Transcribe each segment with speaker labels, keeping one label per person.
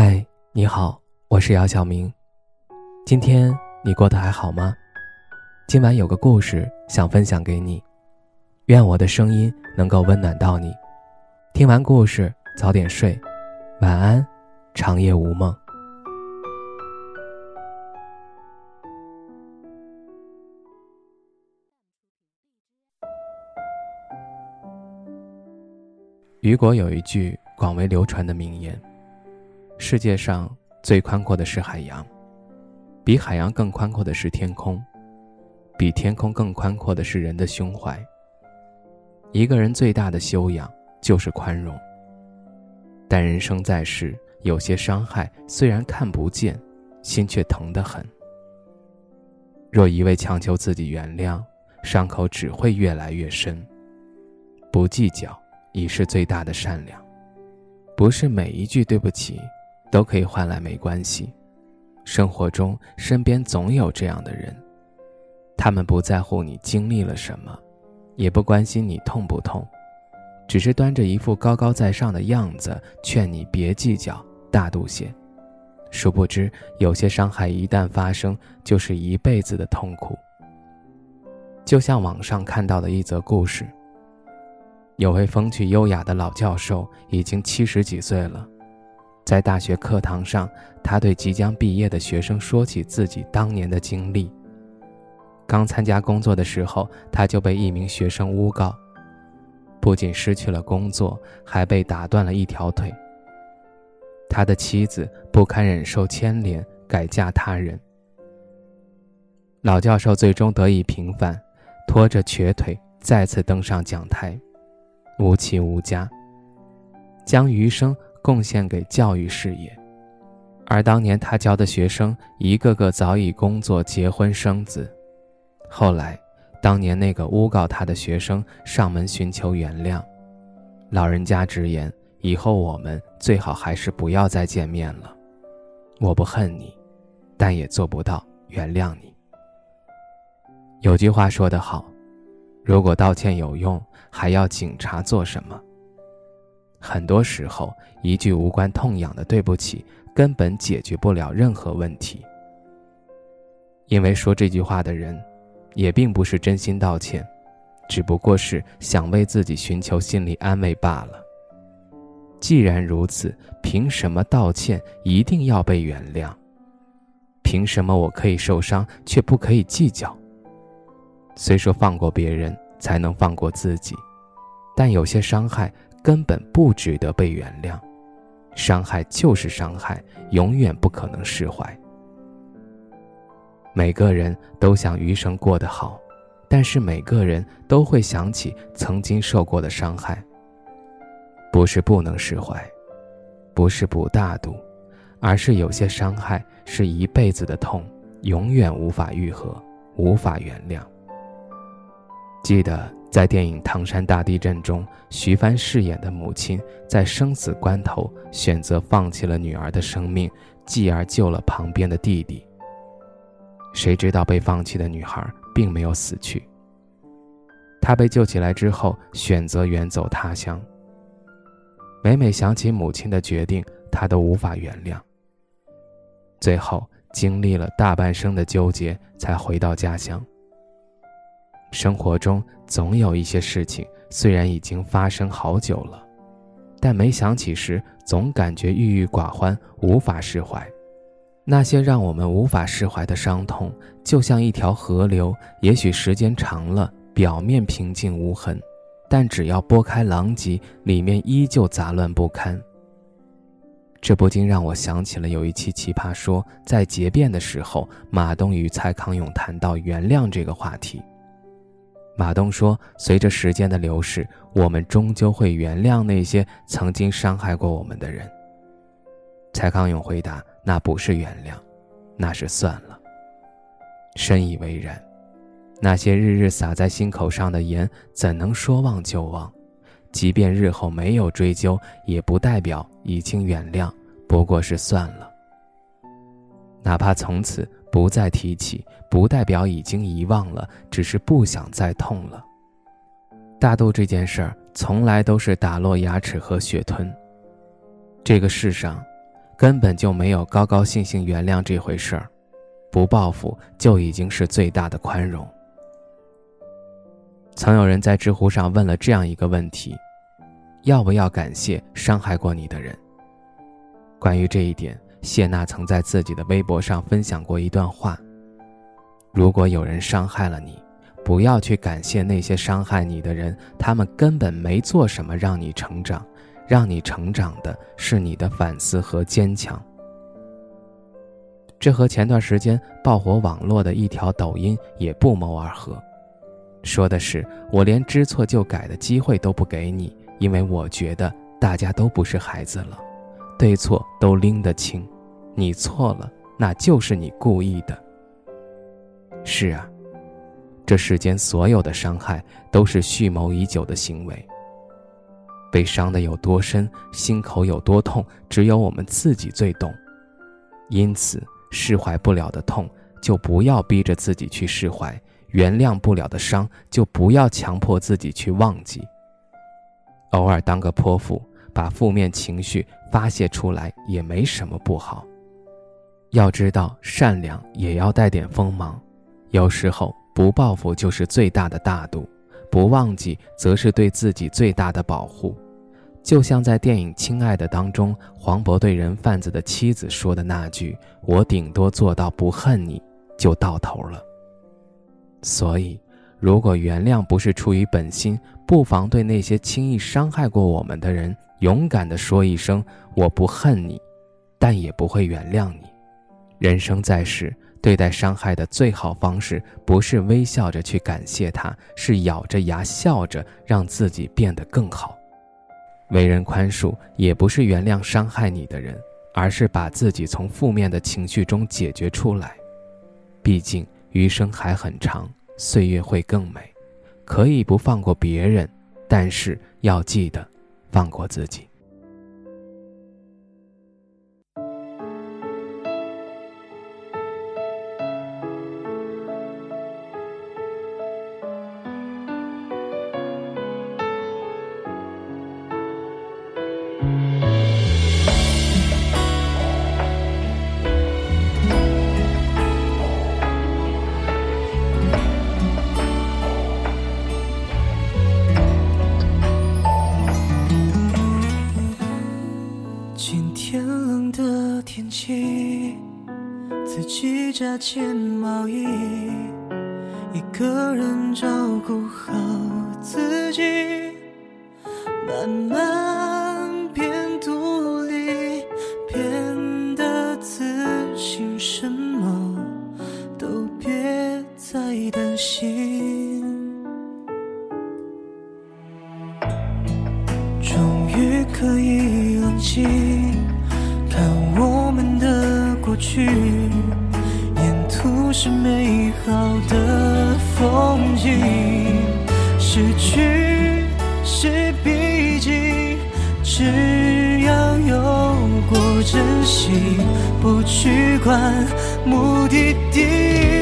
Speaker 1: 嗨，你好，我是姚晓明。今天你过得还好吗？今晚有个故事想分享给你，愿我的声音能够温暖到你。听完故事早点睡，晚安，长夜无梦。雨果有一句广为流传的名言。世界上最宽阔的是海洋，比海洋更宽阔的是天空，比天空更宽阔的是人的胸怀。一个人最大的修养就是宽容。但人生在世，有些伤害虽然看不见，心却疼得很。若一味强求自己原谅，伤口只会越来越深。不计较已是最大的善良。不是每一句对不起。都可以换来没关系。生活中，身边总有这样的人，他们不在乎你经历了什么，也不关心你痛不痛，只是端着一副高高在上的样子，劝你别计较，大度些。殊不知，有些伤害一旦发生，就是一辈子的痛苦。就像网上看到的一则故事，有位风趣优雅的老教授，已经七十几岁了。在大学课堂上，他对即将毕业的学生说起自己当年的经历。刚参加工作的时候，他就被一名学生诬告，不仅失去了工作，还被打断了一条腿。他的妻子不堪忍受牵连，改嫁他人。老教授最终得以平反，拖着瘸腿再次登上讲台，无妻无家，将余生。贡献给教育事业，而当年他教的学生一个个早已工作、结婚、生子。后来，当年那个诬告他的学生上门寻求原谅，老人家直言：“以后我们最好还是不要再见面了。我不恨你，但也做不到原谅你。”有句话说得好：“如果道歉有用，还要警察做什么？”很多时候，一句无关痛痒的“对不起”根本解决不了任何问题。因为说这句话的人，也并不是真心道歉，只不过是想为自己寻求心理安慰罢了。既然如此，凭什么道歉一定要被原谅？凭什么我可以受伤，却不可以计较？虽说放过别人才能放过自己，但有些伤害。根本不值得被原谅，伤害就是伤害，永远不可能释怀。每个人都想余生过得好，但是每个人都会想起曾经受过的伤害。不是不能释怀，不是不大度，而是有些伤害是一辈子的痛，永远无法愈合，无法原谅。记得。在电影《唐山大地震》中，徐帆饰演的母亲在生死关头选择放弃了女儿的生命，继而救了旁边的弟弟。谁知道被放弃的女孩并没有死去。她被救起来之后，选择远走他乡。每每想起母亲的决定，她都无法原谅。最后经历了大半生的纠结，才回到家乡。生活中总有一些事情，虽然已经发生好久了，但没想起时，总感觉郁郁寡欢，无法释怀。那些让我们无法释怀的伤痛，就像一条河流，也许时间长了，表面平静无痕，但只要拨开狼藉，里面依旧杂乱不堪。这不禁让我想起了有一期《奇葩说》在结辩的时候，马东与蔡康永谈到原谅这个话题。马东说：“随着时间的流逝，我们终究会原谅那些曾经伤害过我们的人。”蔡康永回答：“那不是原谅，那是算了。”深以为然。那些日日洒在心口上的盐，怎能说忘就忘？即便日后没有追究，也不代表已经原谅，不过是算了。哪怕从此。不再提起，不代表已经遗忘了，只是不想再痛了。大度这件事儿，从来都是打落牙齿和血吞。这个世上，根本就没有高高兴兴原谅这回事儿，不报复就已经是最大的宽容。曾有人在知乎上问了这样一个问题：要不要感谢伤害过你的人？关于这一点，谢娜曾在自己的微博上分享过一段话：如果有人伤害了你，不要去感谢那些伤害你的人，他们根本没做什么让你成长。让你成长的是你的反思和坚强。这和前段时间爆火网络的一条抖音也不谋而合，说的是我连知错就改的机会都不给你，因为我觉得大家都不是孩子了，对错都拎得清，你错了那就是你故意的。是啊，这世间所有的伤害都是蓄谋已久的行为。被伤的有多深，心口有多痛，只有我们自己最懂。因此，释怀不了的痛，就不要逼着自己去释怀；原谅不了的伤，就不要强迫自己去忘记。偶尔当个泼妇，把负面情绪发泄出来，也没什么不好。要知道，善良也要带点锋芒。有时候，不报复就是最大的大度。不忘记，则是对自己最大的保护。就像在电影《亲爱的》当中，黄渤对人贩子的妻子说的那句：“我顶多做到不恨你，就到头了。”所以，如果原谅不是出于本心，不妨对那些轻易伤害过我们的人，勇敢地说一声：“我不恨你，但也不会原谅你。”人生在世。对待伤害的最好方式，不是微笑着去感谢他，是咬着牙笑着让自己变得更好。为人宽恕，也不是原谅伤害你的人，而是把自己从负面的情绪中解决出来。毕竟余生还很长，岁月会更美。可以不放过别人，但是要记得放过自己。
Speaker 2: 己加件毛衣，一个人照顾好自己，慢慢变独立，变得自信，什么都别再担心。终于可以冷静看我们的过。去，不是美好的风景，失去是必经，只要有过珍惜，不去管目的地。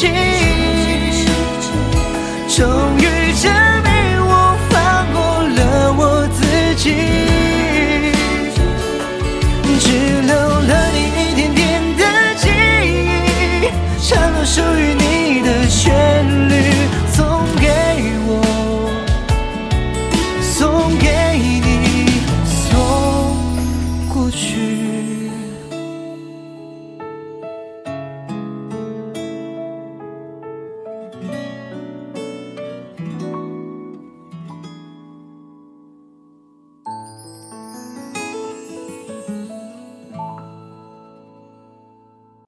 Speaker 2: 心